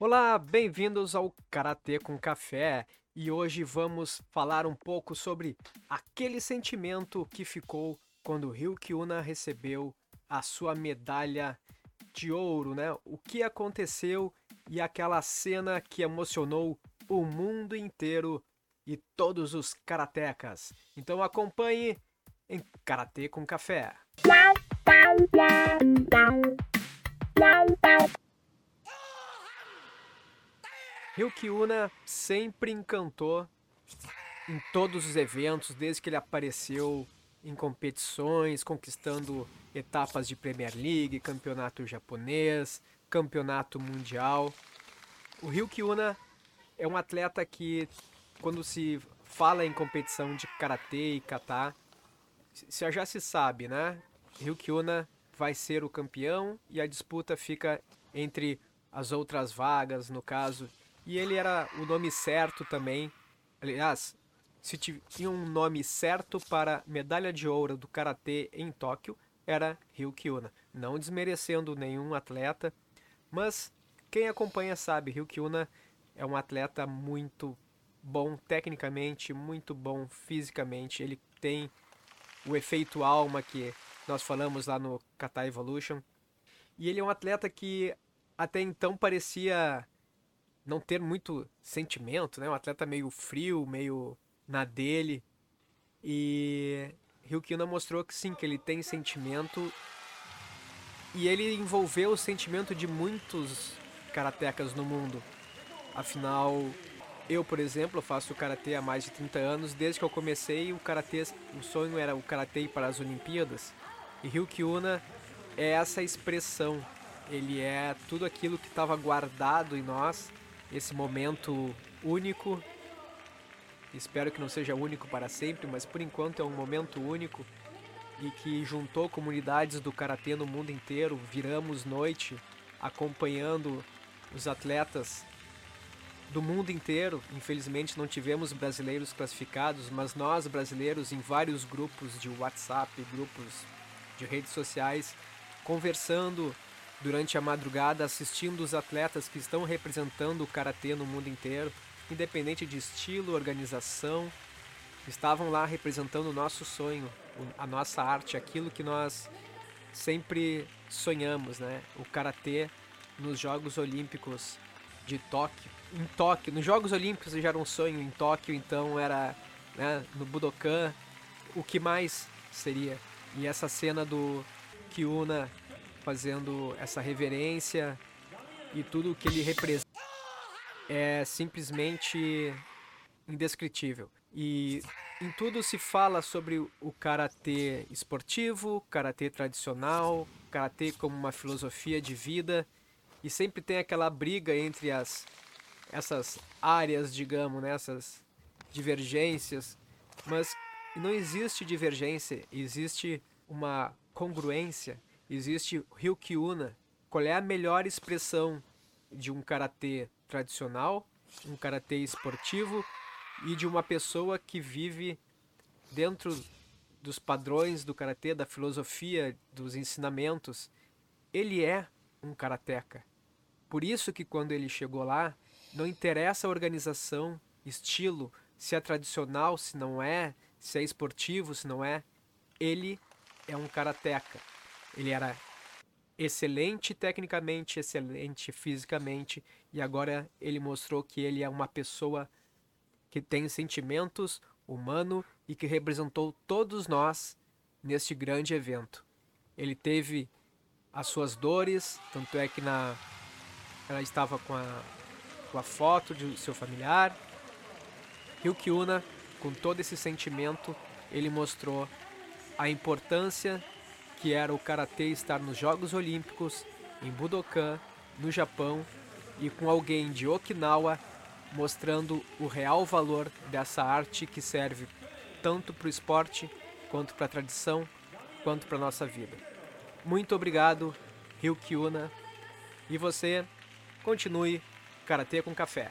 Olá, bem-vindos ao Karatê com Café e hoje vamos falar um pouco sobre aquele sentimento que ficou quando Ryukyuna recebeu a sua medalha de ouro, né? O que aconteceu e aquela cena que emocionou o mundo inteiro e todos os karatecas. Então acompanhe em Karatê com Café. Ryukyuna sempre encantou em todos os eventos, desde que ele apareceu em competições, conquistando etapas de Premier League, campeonato japonês, campeonato mundial. O Ryukyuna é um atleta que, quando se fala em competição de karatê e kata, já se sabe, né? Ryukyuna vai ser o campeão e a disputa fica entre as outras vagas, no caso. E ele era o nome certo também. Aliás, se tinha um nome certo para medalha de ouro do karatê em Tóquio, era Ryukyuna. Não desmerecendo nenhum atleta, mas quem acompanha sabe, Ryukyuna é um atleta muito bom tecnicamente, muito bom fisicamente. Ele tem o efeito alma que nós falamos lá no Kata Evolution. E ele é um atleta que até então parecia não ter muito sentimento, né? Um atleta meio frio, meio na dele. E Ryukina mostrou que sim, que ele tem sentimento. E ele envolveu o sentimento de muitos karatecas no mundo. Afinal, eu, por exemplo, faço karatê há mais de 30 anos. Desde que eu comecei, o karatê, o sonho era o karatê para as Olimpíadas. E Ryukyuna é essa expressão. Ele é tudo aquilo que estava guardado em nós, esse momento único. Espero que não seja único para sempre, mas por enquanto é um momento único e que juntou comunidades do karatê no mundo inteiro. Viramos noite acompanhando os atletas do mundo inteiro. Infelizmente não tivemos brasileiros classificados, mas nós brasileiros em vários grupos de WhatsApp, grupos de redes sociais, conversando durante a madrugada, assistindo os atletas que estão representando o karatê no mundo inteiro, independente de estilo, organização, estavam lá representando o nosso sonho, a nossa arte, aquilo que nós sempre sonhamos, né? O karatê nos Jogos Olímpicos de Tóquio em Tóquio. Nos Jogos Olímpicos já era um sonho em Tóquio, então era né, no Budokan. O que mais seria? E essa cena do Kyuna fazendo essa reverência e tudo o que ele representa é simplesmente indescritível. E em tudo se fala sobre o karatê esportivo, karatê tradicional, karatê como uma filosofia de vida, e sempre tem aquela briga entre as essas áreas, digamos, né, essas divergências, mas não existe divergência, existe uma congruência, existe Ryukyuna. Qual é a melhor expressão de um karatê tradicional, um karatê esportivo e de uma pessoa que vive dentro dos padrões do karatê, da filosofia, dos ensinamentos? Ele é um karateca. Por isso que quando ele chegou lá, não interessa a organização, estilo, se é tradicional, se não é, se é esportivo, se não é. Ele é um karateca. Ele era excelente tecnicamente, excelente fisicamente e agora ele mostrou que ele é uma pessoa que tem sentimentos humano e que representou todos nós neste grande evento. Ele teve as suas dores, tanto é que na ela estava com a com a foto de seu familiar. Ryukyuna, com todo esse sentimento, ele mostrou a importância que era o karatê estar nos Jogos Olímpicos, em Budokan, no Japão, e com alguém de Okinawa mostrando o real valor dessa arte que serve tanto para o esporte, quanto para a tradição, quanto para a nossa vida. Muito obrigado, Ryukyuna, e você continue Karatê com Café.